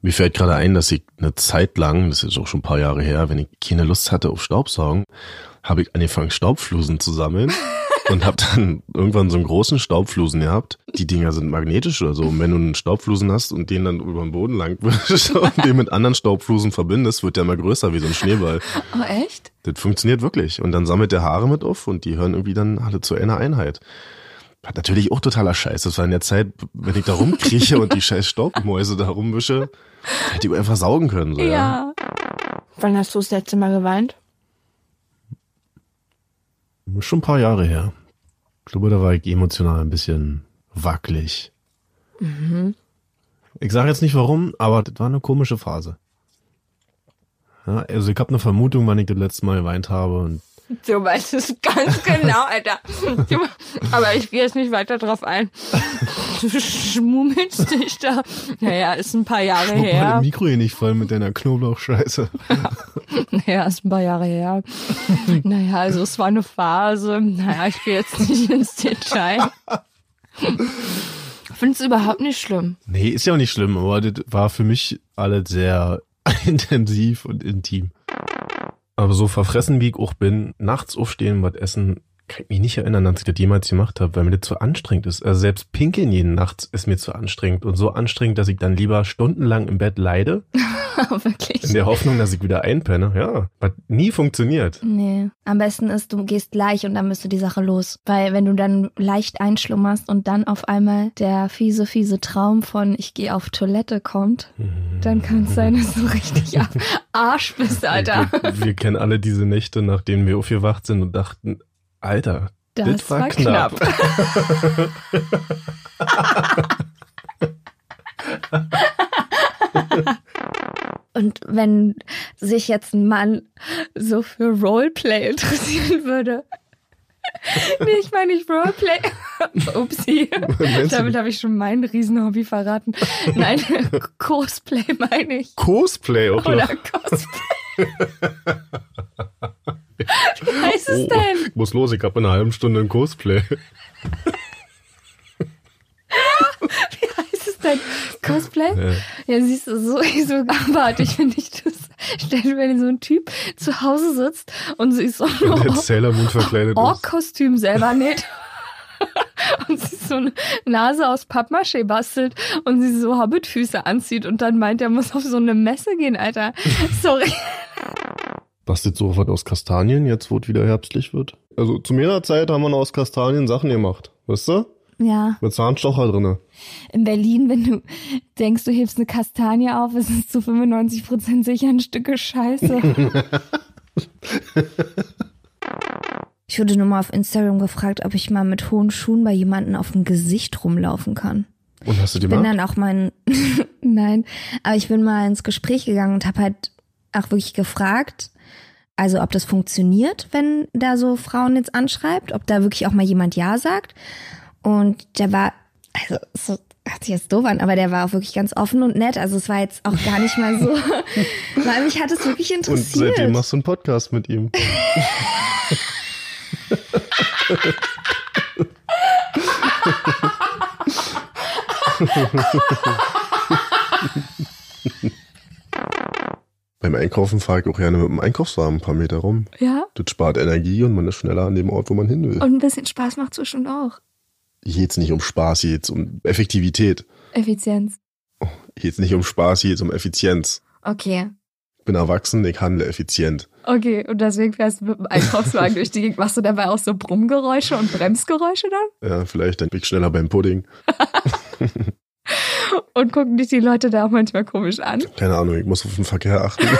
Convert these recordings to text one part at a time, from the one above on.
Mir fällt gerade ein, dass ich eine Zeit lang, das ist auch schon ein paar Jahre her, wenn ich keine Lust hatte auf Staubsaugen, habe ich angefangen Staubflusen zu sammeln und habe dann irgendwann so einen großen Staubflusen gehabt. Die Dinger sind magnetisch oder so. Und wenn du einen Staubflusen hast und den dann über den Boden lang wischst und den mit anderen Staubflusen verbindest, wird der immer größer wie so ein Schneeball. Oh, echt? Das funktioniert wirklich. Und dann sammelt der Haare mit auf und die hören irgendwie dann alle zu einer Einheit. Hat natürlich auch totaler Scheiß. Das war in der Zeit, wenn ich da rumkrieche und die scheiß Staubmäuse da rumwische, hätte ich einfach saugen können. So, ja. Ja. Wann hast du das letzte Mal geweint? Schon ein paar Jahre her. Ich glaube, da war ich emotional ein bisschen wackelig. Ich sage jetzt nicht warum, aber das war eine komische Phase. Ja, also ich habe eine Vermutung, wann ich das letzte Mal geweint habe. Und Du weißt es ganz genau, Alter. Du- Aber ich gehe jetzt nicht weiter drauf ein. Du schmummelst dich da. Naja, ist ein paar Jahre mal her. das Mikro hier nicht voll mit deiner Knoblauchscheiße. Naja, ist ein paar Jahre her. Naja, also es war eine Phase. Naja, ich gehe jetzt nicht ins Detail. Ich finde es überhaupt nicht schlimm. Nee, ist ja auch nicht schlimm, aber das war für mich alles sehr intensiv und intim. Aber so verfressen, wie ich auch bin, nachts aufstehen, was essen, kann ich mich nicht erinnern, dass ich das jemals gemacht habe, weil mir das zu anstrengend ist. Also selbst pinkeln jeden Nachts ist mir zu anstrengend und so anstrengend, dass ich dann lieber stundenlang im Bett leide, Wirklich. in der Hoffnung, dass ich wieder einpenne. Ja, was nie funktioniert. Nee. Am besten ist, du gehst gleich und dann müsste die Sache los. Weil wenn du dann leicht einschlummerst und dann auf einmal der fiese, fiese Traum von ich gehe auf Toilette kommt, dann kann es sein, dass du richtig am Arsch bist, Alter. Wir, wir kennen alle diese Nächte, nach denen wir aufgewacht sind und dachten, Alter, Das, war knapp. Und wenn sich jetzt ein Mann so für Roleplay interessieren würde. nee, ich meine nicht Roleplay. Upsi. Damit habe ich schon mein Riesenhobby verraten. Nein, Cosplay meine ich. Cosplay Oder noch. Cosplay. Wie heißt es Oh, denn? ich muss los, ich habe in einer halben Stunde ein Cosplay. Wie heißt es denn? Cosplay? Ja. Ja, siehst du, so, so abartig finde ich das. Stell dir, wenn so ein Typ zu Hause sitzt und sie ist so ein Sailor Moon verkleidet. Ork-Kostüm selber näht. Und sie so eine Nase aus Pappmaché bastelt und sie so Hobbitfüße anzieht und dann meint, er muss auf so eine Messe gehen, Alter. Sorry. Bastelt so was aus Kastanien, jetzt wo es wieder herbstlich wird? Also zu meiner Zeit haben wir noch aus Kastanien Sachen gemacht. Weißt du? Ja, Mit Zahnstocher drinne. in Berlin, wenn du denkst, du hebst eine Kastanie auf, ist es zu 95% sicher ein Stück Scheiße. Ich wurde nur mal auf Instagram gefragt, ob ich mal mit hohen Schuhen bei jemandem auf dem Gesicht rumlaufen kann. Und hast du die bin gemacht? dann auch mein nein, aber ich bin mal ins Gespräch gegangen und habe halt auch wirklich gefragt, also ob das funktioniert, wenn da so Frauen jetzt anschreibt, ob da wirklich auch mal jemand ja sagt. Und der war also so hört sich jetzt doof an, aber der war auch wirklich ganz offen und nett. Also es war jetzt auch gar nicht mal so, weil mich hat es wirklich Und interessiert. seitdem machst du einen Podcast mit ihm. Beim Einkaufen fahre ich auch gerne mit dem Einkaufswagen ein paar Meter rum. ja, Das spart Energie und man ist schneller an dem Ort, wo man hin will. und ein bisschen Spaß macht zwischen auch. Hier geht's nicht um Spaß, hier geht's um Effektivität. Effizienz. Hier geht's nicht um Spaß, hier geht's um Effizienz. Okay. Ich bin erwachsen, ich handle effizient. Okay, und deswegen fährst du mit dem Einkaufswagen durch die Gegend. Machst du dabei auch so Brummgeräusche und Bremsgeräusche dann? Ja, vielleicht dann bin ich schneller beim Pudding. Und gucken dich die Leute da auch manchmal komisch an? Keine Ahnung, ich muss auf den Verkehr achten.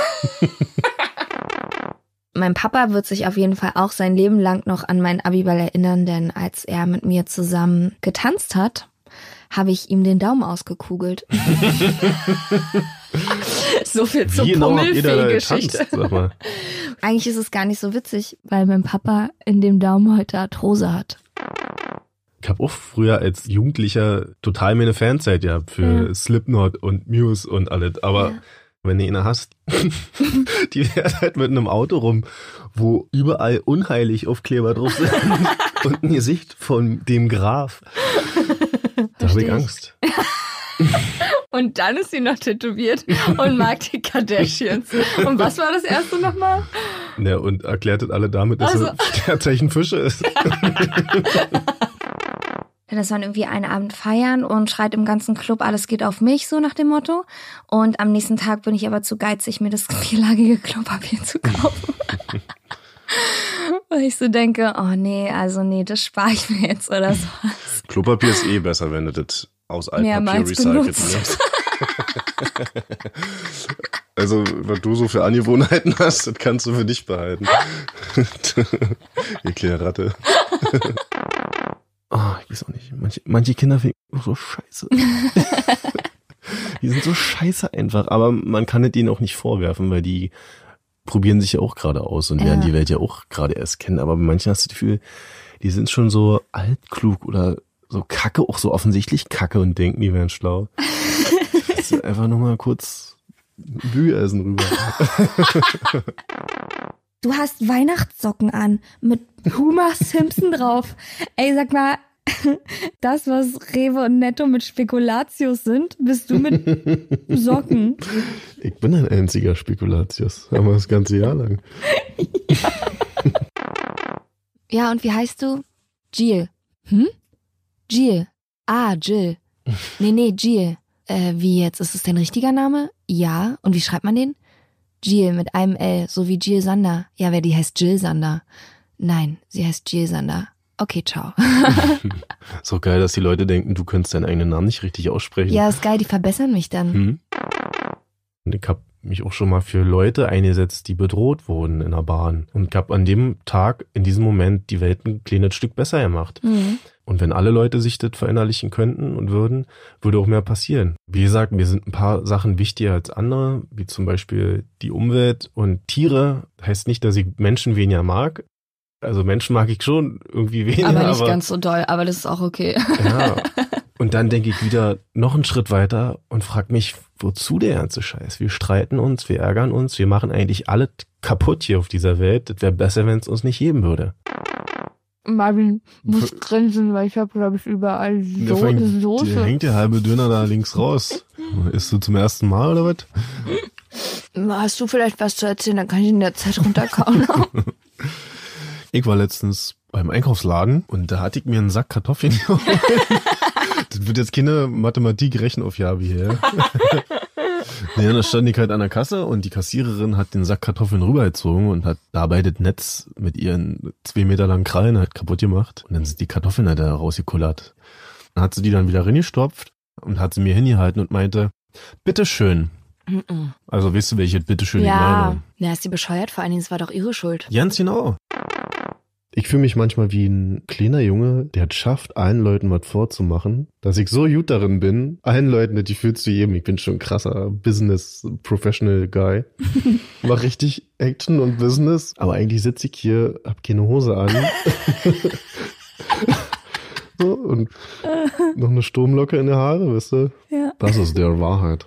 Mein Papa wird sich auf jeden Fall auch sein Leben lang noch an meinen Abiball erinnern, denn als er mit mir zusammen getanzt hat, habe ich ihm den Daumen ausgekugelt. so viel zur Wie genau Pummelfee-Geschichte. Eigentlich ist es gar nicht so witzig, weil mein Papa in dem Daumen heute Arthrose hat. Ich habe auch früher als Jugendlicher total meine Fanzeit gehabt für Ja. Slipknot und Muse und alles. Aber Ja. wenn du eine hast, die fährt halt mit einem Auto rum, wo überall unheilig Aufkleber drauf sind und ein Gesicht von dem Graf. Da habe ich. Angst. Und dann ist sie noch tätowiert und mag die Kardashians. Und was war das erste nochmal? Ja, und erklärt alle damit, dass Also- er Sternzeichen Fische ist. Das waren irgendwie einen Abend feiern und schreit im ganzen Club, alles geht auf mich, so nach dem Motto. Und am nächsten Tag bin ich aber zu geizig, mir das vierlagige Klopapier zu kaufen. Weil ich so denke, oh nee, also nee, das spare ich mir jetzt oder sowas. Klopapier ist eh besser, wenn du das aus Altpapier recycelt nimmst. Also, was du so für Angewohnheiten hast, das kannst du für dich behalten. Ihr kleine Ratte. Oh, ich weiß auch nicht. Manche, manche Kinder finden so scheiße. die sind so scheiße einfach, aber man kann es ihnen auch nicht vorwerfen, weil die probieren sich ja auch gerade aus und lernen Ja. die Welt ja auch gerade erst kennen. Aber bei manchen hast du das Gefühl, die sind schon so altklug oder so kacke, auch so offensichtlich kacke und denken, die wären schlau. Einfach nochmal kurz Bügeisen rüber. Du hast Weihnachtssocken an mit Homer Simpson drauf. Ey, sag mal, das, was Rewe und Netto mit Spekulatius sind, bist du mit Socken. Ich bin ein einziger Spekulatius, aber das ganze Jahr lang. Ja, und wie heißt du? Jill. Hm? Jill. Ah, Jill. Nee, nee, Jill. Äh, wie jetzt? Ist es dein richtiger Name? Ja. Und wie schreibt man den? Jill mit einem L, so wie Jill Sander. Ja, wer die heißt Jill Sander. Nein, sie heißt Jill Sander. Okay, ciao. So geil, dass die Leute denken, du könntest deinen eigenen Namen nicht richtig aussprechen. Ja, ist geil, die verbessern mich dann. Hm? Und ich habe mich auch schon mal für Leute eingesetzt, die bedroht wurden in der Bahn. Und ich habe an dem Tag, in diesem Moment, die Welt ein kleines Stück besser gemacht. Mhm. Und wenn alle Leute sich das verinnerlichen könnten und würden, würde auch mehr passieren. Wie gesagt, mir sind ein paar Sachen wichtiger als andere, wie zum Beispiel die Umwelt und Tiere. Heißt nicht, dass ich Menschen weniger mag. Also Menschen mag ich schon irgendwie weniger. Aber nicht ganz so doll, aber das ist auch okay. Ja. Und dann denke ich wieder noch einen Schritt weiter und frage mich, wozu der ganze Scheiß? Wir streiten uns, wir ärgern uns, wir machen eigentlich alles kaputt hier auf dieser Welt. Das wäre besser, wenn es uns nicht geben würde. Marvin muss grinsen, weil ich habe, glaube ich, überall Der fängt- Der hängt der halbe Döner da links raus. Isst du zum ersten Mal oder was? Hast du vielleicht was zu erzählen? Dann kann ich in der Zeit runterkauen. Ich war letztens beim Einkaufsladen und da hatte ich mir einen Sack Kartoffeln geholt. Das wird jetzt keine Mathematik-Rechenaufgabe hier. Ja, da stand ich halt an der Kasse und die Kassiererin hat den Sack Kartoffeln rübergezogen und hat dabei das Netz mit ihren zwei Meter langen Krallen halt kaputt gemacht. Und dann sind die Kartoffeln halt da rausgekullert. Dann hat sie die dann wieder reingestopft und hat sie mir hingehalten und meinte, bitteschön. Also weißt du, welche bitteschön ich ja. meine? Na, ist die bescheuert? Vor allen Dingen, es war doch ihre Schuld. Ganz genau. Ich fühle mich manchmal wie ein kleiner Junge, der es schafft, allen Leuten was vorzumachen, dass ich so gut darin bin, allen Leuten das Gefühl zu geben, ich bin schon ein krasser Business Professional Guy. Mach richtig Action und Business, aber eigentlich sitze ich hier, hab keine Hose an. so, und noch eine Sturmlocke in der Haare, weißt du? Ja. Das ist der Wahrheit.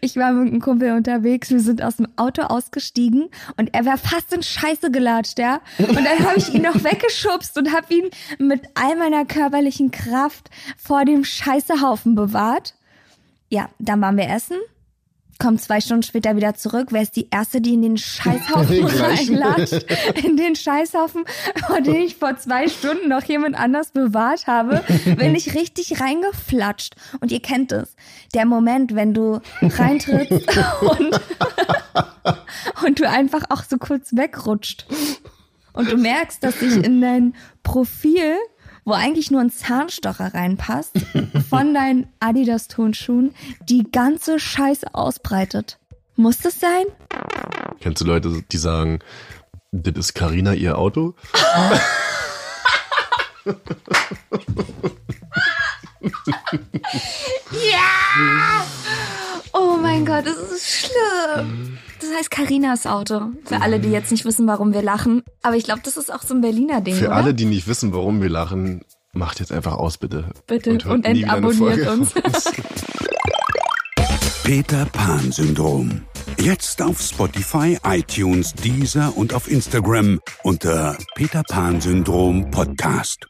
Ich war mit einem Kumpel unterwegs, wir sind aus dem Auto ausgestiegen und er wäre fast in Scheiße gelatscht, ja. Und dann habe ich ihn noch weggeschubst und habe ihn mit all meiner körperlichen Kraft vor dem Scheißehaufen bewahrt. Ja, dann waren wir essen. Kommt zwei Stunden später wieder zurück. Wer ist die Erste, die in den Scheißhaufen reinlatscht? In den Scheißhaufen, vor den ich vor zwei Stunden noch jemand anders bewahrt habe, bin ich richtig reingeflatscht. Und ihr kennt es. Der Moment, wenn du reintrittst und, und du einfach auch so kurz wegrutscht. Und du merkst, dass sich in dein Profil, wo eigentlich nur ein Zahnstocher reinpasst, von deinen Adidas-Turnschuhen die ganze Scheiße ausbreitet. Muss das sein? Kennst du Leute, die sagen, das ist Carina ihr Auto? Ja! Oh mein Gott, das ist schlimm. Das heißt Carinas Auto. Für alle, die jetzt nicht wissen, warum wir lachen. Aber ich glaube, das ist auch so ein Berliner Ding, Für oder? alle, die nicht wissen, warum wir lachen, macht jetzt einfach aus, bitte. Bitte. Und eine entabonniert uns. Peter Pan Syndrom. Jetzt auf Spotify, iTunes, Deezer und auf Instagram unter Peter Pan Syndrom Podcast.